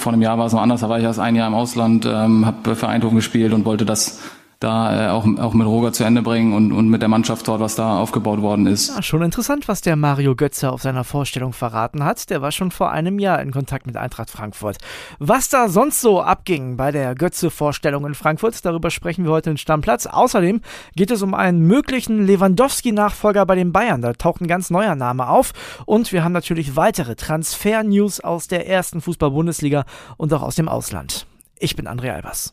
Vor einem Jahr war es noch anders, da war ich erst ein Jahr im Ausland, ähm, habe für Eindhoven gespielt und wollte das da äh, auch, auch mit Roger zu Ende bringen und, und mit der Mannschaft dort, was da aufgebaut worden ist. Ja, schon interessant, was der Mario Götze auf seiner Vorstellung verraten hat. Der war schon vor einem Jahr in Kontakt mit Eintracht Frankfurt. Was da sonst so abging bei der Götze-Vorstellung in Frankfurt, darüber sprechen wir heute in Stammplatz. Außerdem geht es um einen möglichen Lewandowski-Nachfolger bei den Bayern. Da taucht ein ganz neuer Name auf. Und wir haben natürlich weitere Transfer-News aus der ersten Fußball-Bundesliga und auch aus dem Ausland. Ich bin André Albers.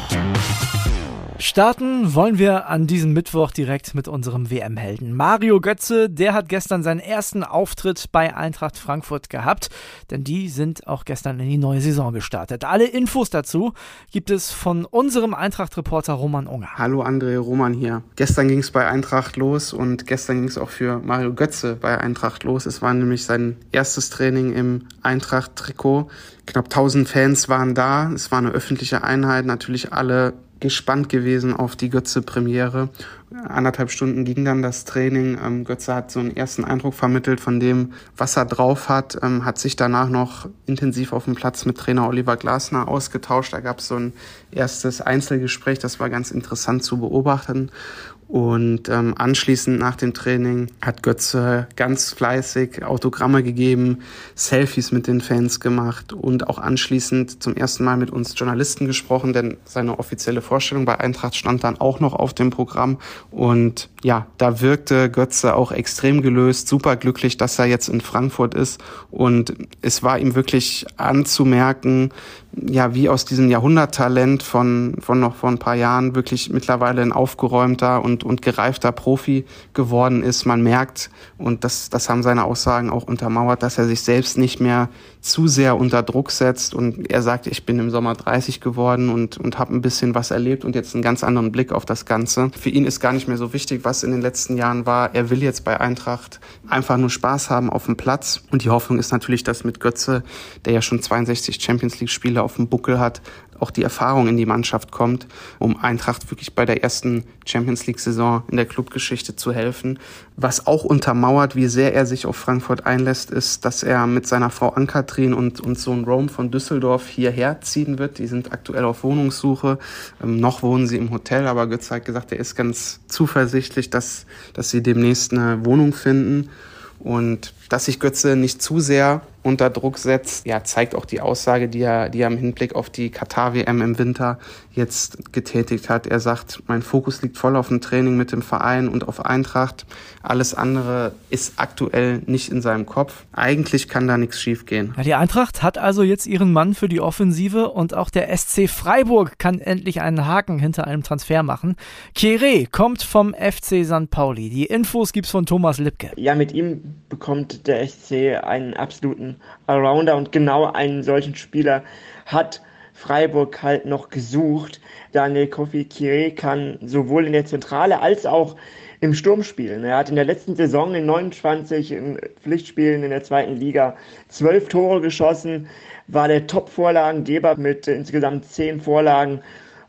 Starten wollen wir an diesem Mittwoch direkt mit unserem WM-Helden. Mario Götze, der hat gestern seinen ersten Auftritt bei Eintracht Frankfurt gehabt, denn die sind auch gestern in die neue Saison gestartet. Alle Infos dazu gibt es von unserem Eintracht-Reporter Roman Unger. Hallo André, Roman hier. Gestern ging es bei Eintracht los und gestern ging es auch für Mario Götze bei Eintracht los. Es war nämlich sein erstes Training im Eintracht-Trikot. Knapp 1000 Fans waren da. Es war eine öffentliche Einheit, natürlich alle gespannt gewesen auf die Götze-Premiere. Anderthalb Stunden ging dann das Training. Ähm, Götze hat so einen ersten Eindruck vermittelt von dem, was er drauf hat, ähm, hat sich danach noch intensiv auf dem Platz mit Trainer Oliver Glasner ausgetauscht. Da gab es so ein erstes Einzelgespräch, das war ganz interessant zu beobachten. Und ähm, anschließend nach dem Training hat Götze ganz fleißig Autogramme gegeben, Selfies mit den Fans gemacht und auch anschließend zum ersten Mal mit uns Journalisten gesprochen, denn seine offizielle Vorstellung bei Eintracht stand dann auch noch auf dem Programm. Und ja, da wirkte Götze auch extrem gelöst, super glücklich, dass er jetzt in Frankfurt ist. Und es war ihm wirklich anzumerken, ja, wie aus diesem Jahrhunderttalent von, von noch vor ein paar Jahren wirklich mittlerweile ein aufgeräumter und, und gereifter Profi geworden ist. Man merkt, und das, das haben seine Aussagen auch untermauert, dass er sich selbst nicht mehr zu sehr unter Druck setzt. Und er sagt, ich bin im Sommer 30 geworden und, und habe ein bisschen was erlebt und jetzt einen ganz anderen Blick auf das Ganze. Für ihn ist gar nicht mehr so wichtig, was in den letzten Jahren war. Er will jetzt bei Eintracht einfach nur Spaß haben auf dem Platz. Und die Hoffnung ist natürlich, dass mit Götze, der ja schon 62 Champions League Spiele auf dem Buckel hat, auch die Erfahrung in die Mannschaft kommt, um Eintracht wirklich bei der ersten Champions League-Saison in der Clubgeschichte zu helfen. Was auch untermauert, wie sehr er sich auf Frankfurt einlässt, ist, dass er mit seiner Frau Ankatrin und, und Sohn Rome von Düsseldorf hierher ziehen wird. Die sind aktuell auf Wohnungssuche. Ähm, noch wohnen sie im Hotel, aber Götze hat gesagt, er ist ganz zuversichtlich, dass, dass sie demnächst eine Wohnung finden. Und dass sich Götze nicht zu sehr unter Druck setzt, ja, zeigt auch die Aussage, die er, die er im Hinblick auf die Katar-WM im Winter jetzt getätigt hat. Er sagt, mein Fokus liegt voll auf dem Training mit dem Verein und auf Eintracht. Alles andere ist aktuell nicht in seinem Kopf. Eigentlich kann da nichts schiefgehen. Ja, die Eintracht hat also jetzt ihren Mann für die Offensive und auch der SC Freiburg kann endlich einen Haken hinter einem Transfer machen. Kere kommt vom FC St. Pauli. Die Infos gibt's von Thomas Lipke. Ja, mit ihm bekommt der SC einen absoluten Allrounder und genau einen solchen Spieler hat Freiburg halt noch gesucht. Daniel Kofi Kire kann sowohl in der Zentrale als auch im Sturm spielen. Er hat in der letzten Saison in 29 Pflichtspielen in der zweiten Liga zwölf Tore geschossen, war der Top-Vorlagengeber mit insgesamt zehn Vorlagen.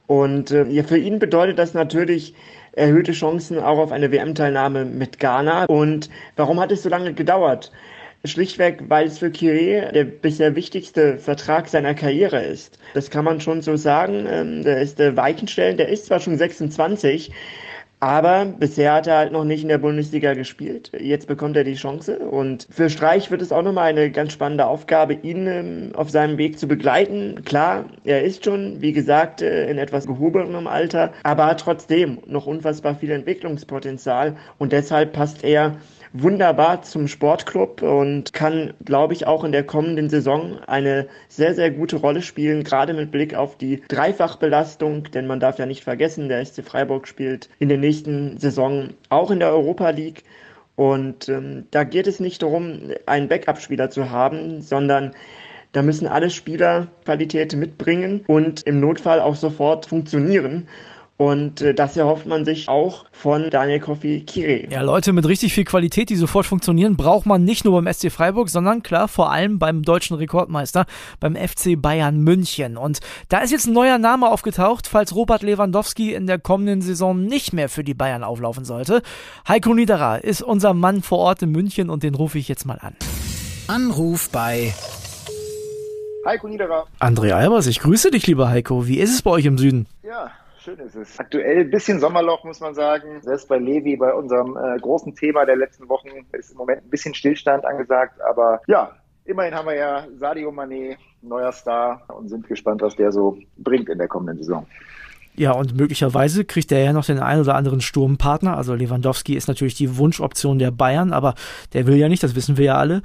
Und äh, für ihn bedeutet das natürlich erhöhte Chancen auch auf eine WM-Teilnahme mit Ghana. Und warum hat es so lange gedauert? Schlichtweg, weil es für Kire der bisher wichtigste Vertrag seiner Karriere ist. Das kann man schon so sagen. Ähm, der ist der Weichenstellen, der ist zwar schon 26, aber bisher hat er halt noch nicht in der Bundesliga gespielt. Jetzt bekommt er die Chance und für Streich wird es auch nochmal eine ganz spannende Aufgabe, ihn ähm, auf seinem Weg zu begleiten. Klar, er ist schon, wie gesagt, äh, in etwas gehobenem Alter, aber hat trotzdem noch unfassbar viel Entwicklungspotenzial und deshalb passt er wunderbar zum Sportclub und kann, glaube ich, auch in der kommenden Saison eine sehr, sehr gute Rolle spielen, gerade mit Blick auf die Dreifachbelastung, denn man darf ja nicht vergessen, der SC Freiburg spielt in der nächsten Saison auch in der Europa League. Und ähm, da geht es nicht darum, einen Backup-Spieler zu haben, sondern da müssen alle Spieler Qualität mitbringen und im Notfall auch sofort funktionieren. Und äh, das erhofft man sich auch von Daniel Kofi Kiri. Ja, Leute mit richtig viel Qualität, die sofort funktionieren, braucht man nicht nur beim SC Freiburg, sondern klar vor allem beim deutschen Rekordmeister, beim FC Bayern München. Und da ist jetzt ein neuer Name aufgetaucht, falls Robert Lewandowski in der kommenden Saison nicht mehr für die Bayern auflaufen sollte. Heiko Niederer ist unser Mann vor Ort in München und den rufe ich jetzt mal an. Anruf bei Heiko Niederer. André Albers, ich grüße dich, lieber Heiko. Wie ist es bei euch im Süden? Ja, schön ist es. Aktuell ein bisschen Sommerloch, muss man sagen. Selbst bei Levi, bei unserem äh, großen Thema der letzten Wochen, ist im Moment ein bisschen Stillstand angesagt. Aber ja, immerhin haben wir ja Sadio Mané, neuer Star, und sind gespannt, was der so bringt in der kommenden Saison. Ja, und möglicherweise kriegt er ja noch den einen oder anderen Sturmpartner. Also Lewandowski ist natürlich die Wunschoption der Bayern, aber der will ja nicht, das wissen wir ja alle.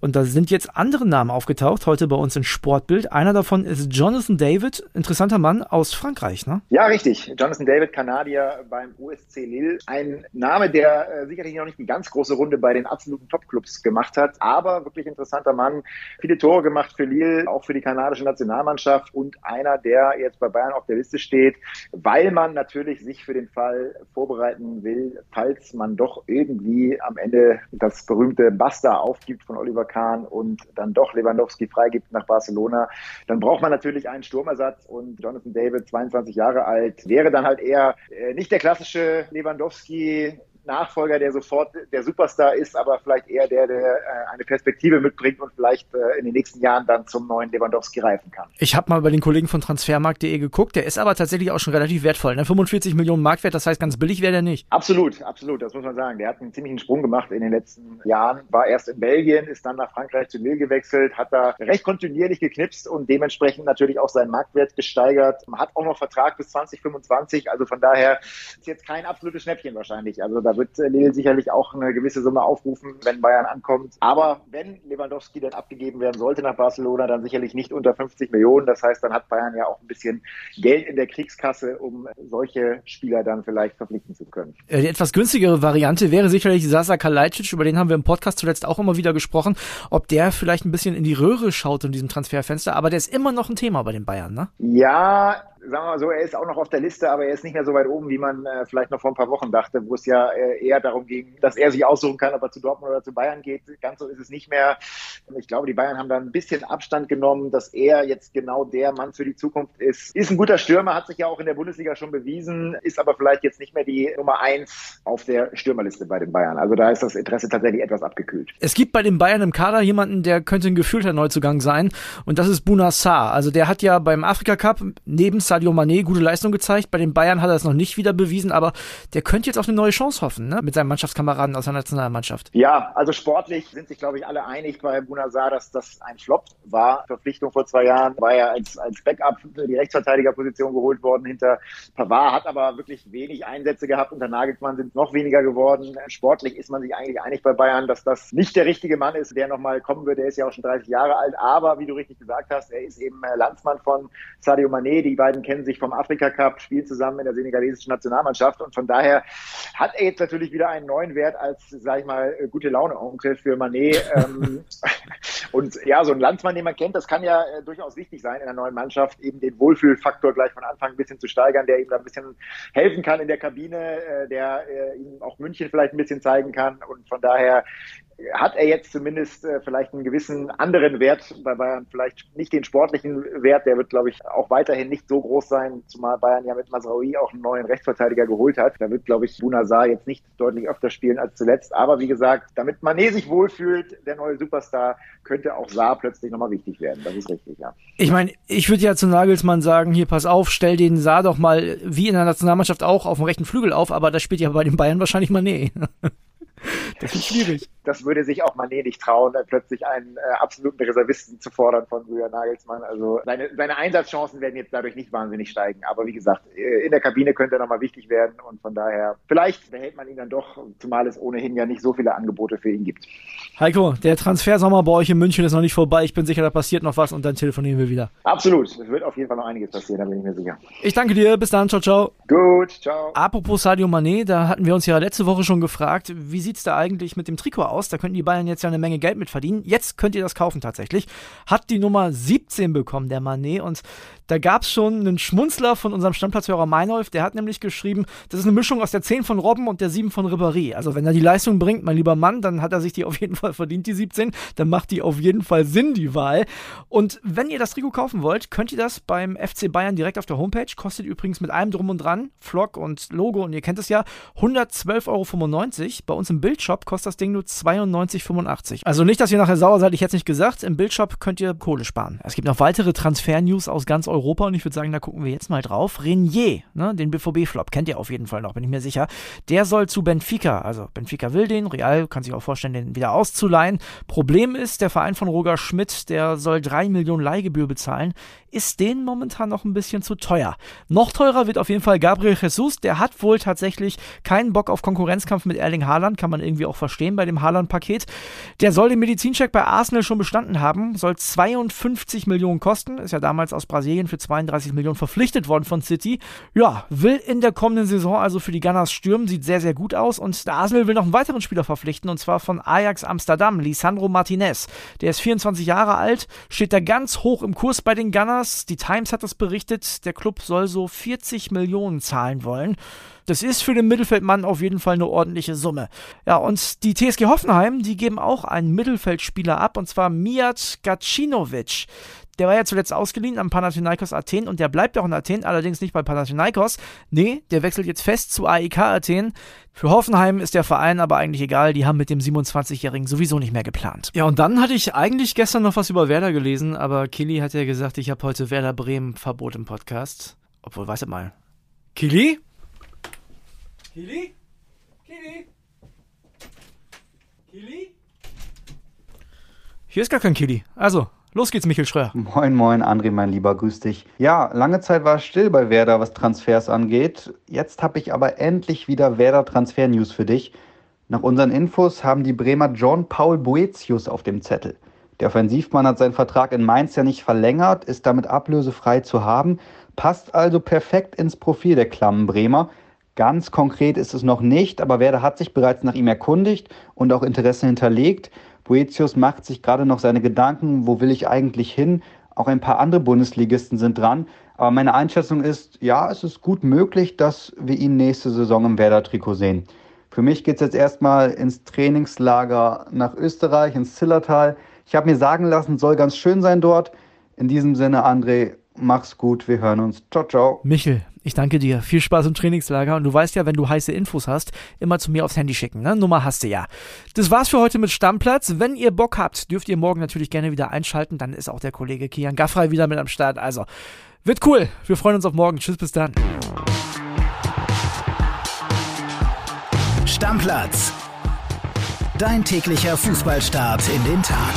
Und da sind jetzt andere Namen aufgetaucht, heute bei uns in Sportbild. Einer davon ist Jonathan David, interessanter Mann aus Frankreich, ne? Ja, richtig. Jonathan David, Kanadier beim USC Lille. Ein Name, der äh, sicherlich noch nicht die ganz große Runde bei den absoluten Topclubs gemacht hat, aber wirklich interessanter Mann. Viele Tore gemacht für Lille, auch für die kanadische Nationalmannschaft und einer, der jetzt bei Bayern auf der Liste steht, weil man natürlich sich für den Fall vorbereiten will, falls man doch irgendwie am Ende das berühmte Basta aufgibt von Oliver Kahn und dann doch Lewandowski freigibt nach Barcelona, dann braucht man natürlich einen Sturmersatz und Jonathan David, 22 Jahre alt, wäre dann halt eher äh, nicht der klassische Lewandowski Nachfolger, der sofort der Superstar ist, aber vielleicht eher der, der äh, eine Perspektive mitbringt und vielleicht äh, in den nächsten Jahren dann zum neuen Lewandowski reifen kann. Ich habe mal bei den Kollegen von transfermarkt.de geguckt, der ist aber tatsächlich auch schon relativ wertvoll. Ne? 45 Millionen Marktwert, das heißt ganz billig wäre der nicht. Absolut, absolut, das muss man sagen. Der hat einen ziemlichen Sprung gemacht in den letzten Jahren, war erst in Belgien, ist dann nach Frankreich zu Lille gewechselt, hat da recht kontinuierlich geknipst und dementsprechend natürlich auch seinen Marktwert gesteigert. Hat auch noch Vertrag bis 2025, also von daher ist jetzt kein absolutes Schnäppchen wahrscheinlich. Also da wird äh, Lille sicherlich auch eine gewisse Summe aufrufen, wenn Bayern ankommt. Aber wenn Lewandowski dann abgegeben werden sollte nach Barcelona, dann sicherlich nicht unter 50 Millionen. Das heißt, dann hat Bayern ja auch ein bisschen Geld in der Kriegskasse, um solche Spieler dann vielleicht verpflichten zu können. Äh, die etwas günstigere Variante wäre sicherlich Sasa Kalajdzic, über den haben wir im Podcast zuletzt auch immer wieder gesprochen, ob der vielleicht ein bisschen in die Röhre schaut in diesem Transferfenster, aber der ist immer noch ein Thema bei den Bayern, ne? Ja, sagen wir mal so, er ist auch noch auf der Liste, aber er ist nicht mehr so weit oben, wie man äh, vielleicht noch vor ein paar Wochen dachte, wo es ja äh, eher darum ging, dass er sich aussuchen kann, ob er zu Dortmund oder zu Bayern geht. Ganz so ist es nicht mehr. Ich glaube, die Bayern haben da ein bisschen Abstand genommen, dass er jetzt genau der Mann für die Zukunft ist. Ist ein guter Stürmer, hat sich ja auch in der Bundesliga schon bewiesen, ist aber vielleicht jetzt nicht mehr die Nummer eins auf der Stürmerliste bei den Bayern. Also da ist das Interesse tatsächlich etwas abgekühlt. Es gibt bei den Bayern im Kader jemanden, der könnte ein gefühlter Neuzugang sein und das ist Buna Saar. Also der hat ja beim Afrika Cup neben Sadio Mané gute Leistung gezeigt. Bei den Bayern hat er es noch nicht wieder bewiesen, aber der könnte jetzt auf eine neue Chance hoffen, ne? mit seinen Mannschaftskameraden aus der Nationalmannschaft. Ja, also sportlich sind sich, glaube ich, alle einig bei Bunazar, dass das ein Flop war. Verpflichtung vor zwei Jahren war ja als, als Backup die Rechtsverteidigerposition geholt worden hinter Pavard, hat aber wirklich wenig Einsätze gehabt. Unter Nagelsmann sind noch weniger geworden. Sportlich ist man sich eigentlich einig bei Bayern, dass das nicht der richtige Mann ist, der nochmal kommen wird. Er ist ja auch schon 30 Jahre alt, aber wie du richtig gesagt hast, er ist eben Landsmann von Sadio Mané. Die beiden kennen sich vom Afrika Cup, spielen zusammen in der senegalesischen Nationalmannschaft und von daher hat er jetzt natürlich wieder einen neuen Wert als, sag ich mal, gute Laune-Onkel für Manet. ähm, und ja, so ein Landsmann, den man kennt, das kann ja äh, durchaus wichtig sein in einer neuen Mannschaft, eben den Wohlfühlfaktor gleich von Anfang ein bisschen zu steigern, der ihm da ein bisschen helfen kann in der Kabine, äh, der äh, ihm auch München vielleicht ein bisschen zeigen kann und von daher hat er jetzt zumindest äh, vielleicht einen gewissen anderen Wert bei Bayern, vielleicht nicht den sportlichen Wert, der wird, glaube ich, auch weiterhin nicht so groß sein, zumal Bayern ja mit Masraoui auch einen neuen Rechtsverteidiger geholt hat. Da wird, glaube ich, Bunazar jetzt nicht deutlich öfter spielen als zuletzt. Aber wie gesagt, damit Mané sich wohlfühlt, der neue Superstar, könnte auch Saar plötzlich nochmal wichtig werden. Das ist richtig, ja. Ich meine, ich würde ja zu Nagelsmann sagen, hier pass auf, stell den Saar doch mal wie in der Nationalmannschaft auch auf dem rechten Flügel auf, aber das spielt ja bei den Bayern wahrscheinlich Mané. Das ist schwierig. Das würde sich auch Mané nicht trauen, plötzlich einen äh, absoluten Reservisten zu fordern von Julian Nagelsmann. Also seine, seine Einsatzchancen werden jetzt dadurch nicht wahnsinnig steigen. Aber wie gesagt, äh, in der Kabine könnte er nochmal wichtig werden und von daher, vielleicht behält man ihn dann doch, zumal es ohnehin ja nicht so viele Angebote für ihn gibt. Heiko, der Transfersommer bei euch in München ist noch nicht vorbei. Ich bin sicher, da passiert noch was und dann telefonieren wir wieder. Absolut. Es wird auf jeden Fall noch einiges passieren, da bin ich mir sicher. Ich danke dir. Bis dann. Ciao, ciao. Gut. Ciao. Apropos Sadio Mané, da hatten wir uns ja letzte Woche schon gefragt, wie sieht's da eigentlich mit dem Trikot aus? Aus. Da könnten die Bayern jetzt ja eine Menge Geld mit verdienen. Jetzt könnt ihr das kaufen tatsächlich. Hat die Nummer 17 bekommen, der Manet. Und da gab es schon einen Schmunzler von unserem Stammplatzhörer Meinolf. Der hat nämlich geschrieben, das ist eine Mischung aus der 10 von Robben und der 7 von Ribéry. Also wenn er die Leistung bringt, mein lieber Mann, dann hat er sich die auf jeden Fall verdient, die 17. Dann macht die auf jeden Fall Sinn, die Wahl. Und wenn ihr das Trikot kaufen wollt, könnt ihr das beim FC Bayern direkt auf der Homepage. Kostet übrigens mit allem drum und dran, Flock und Logo und ihr kennt es ja, 112,95 Euro. Bei uns im Bildshop kostet das Ding nur 92,85. Also nicht, dass ihr nachher sauer seid, ich hätte es nicht gesagt. Im Bildshop könnt ihr Kohle sparen. Es gibt noch weitere Transfer-News aus ganz Europa und ich würde sagen, da gucken wir jetzt mal drauf. Renier, ne, den BVB-Flop, kennt ihr auf jeden Fall noch, bin ich mir sicher. Der soll zu Benfica, also Benfica will den, Real kann sich auch vorstellen, den wieder auszuleihen. Problem ist, der Verein von Roger Schmidt, der soll 3 Millionen Leihgebühr bezahlen, ist denen momentan noch ein bisschen zu teuer. Noch teurer wird auf jeden Fall Gabriel Jesus, der hat wohl tatsächlich keinen Bock auf Konkurrenzkampf mit Erling Haaland, kann man irgendwie auch verstehen bei dem Haaland-Paket. Der soll den Medizincheck bei Arsenal schon bestanden haben, soll 52 Millionen kosten, ist ja damals aus Brasilien für 32 Millionen verpflichtet worden von City. Ja, will in der kommenden Saison also für die Gunners stürmen, sieht sehr, sehr gut aus und der Arsenal will noch einen weiteren Spieler verpflichten und zwar von Ajax Amsterdam, Lisandro Martinez. Der ist 24 Jahre alt, steht da ganz hoch im Kurs bei den Gunners. Die Times hat das berichtet, der Club soll so 40 Millionen zahlen wollen. Das ist für den Mittelfeldmann auf jeden Fall eine ordentliche Summe. Ja, und die TSG Hoffenheim, die geben auch einen Mittelfeldspieler ab, und zwar Mijat Gacinovic. Der war ja zuletzt ausgeliehen am Panathinaikos Athen und der bleibt auch in Athen, allerdings nicht bei Panathinaikos. Nee, der wechselt jetzt fest zu AEK Athen. Für Hoffenheim ist der Verein aber eigentlich egal, die haben mit dem 27-Jährigen sowieso nicht mehr geplant. Ja, und dann hatte ich eigentlich gestern noch was über Werder gelesen, aber Kili hat ja gesagt, ich habe heute Werder Bremen Verbot im Podcast. Obwohl, weißt mal. Kili? Kili? Kili? Kili? Hier ist gar kein Kili. Also, Los geht's, Michael Schröer. Moin, moin, André, mein Lieber, grüß dich. Ja, lange Zeit war es still bei Werder, was Transfers angeht. Jetzt habe ich aber endlich wieder Werder Transfer News für dich. Nach unseren Infos haben die Bremer John Paul Boetius auf dem Zettel. Der Offensivmann hat seinen Vertrag in Mainz ja nicht verlängert, ist damit ablösefrei zu haben, passt also perfekt ins Profil der klammen Bremer. Ganz konkret ist es noch nicht, aber Werder hat sich bereits nach ihm erkundigt und auch Interesse hinterlegt. Boetius macht sich gerade noch seine Gedanken, wo will ich eigentlich hin? Auch ein paar andere Bundesligisten sind dran. Aber meine Einschätzung ist, ja, es ist gut möglich, dass wir ihn nächste Saison im Werder-Trikot sehen. Für mich geht es jetzt erstmal ins Trainingslager nach Österreich, ins Zillertal. Ich habe mir sagen lassen, soll ganz schön sein dort. In diesem Sinne, André, mach's gut, wir hören uns. Ciao, ciao. Michel, ich danke dir. Viel Spaß im Trainingslager. Und du weißt ja, wenn du heiße Infos hast, immer zu mir aufs Handy schicken. Ne? Nummer hast du ja. Das war's für heute mit Stammplatz. Wenn ihr Bock habt, dürft ihr morgen natürlich gerne wieder einschalten. Dann ist auch der Kollege Kian Gaffrey wieder mit am Start. Also, wird cool. Wir freuen uns auf morgen. Tschüss, bis dann. Stammplatz. Dein täglicher Fußballstart in den Tag.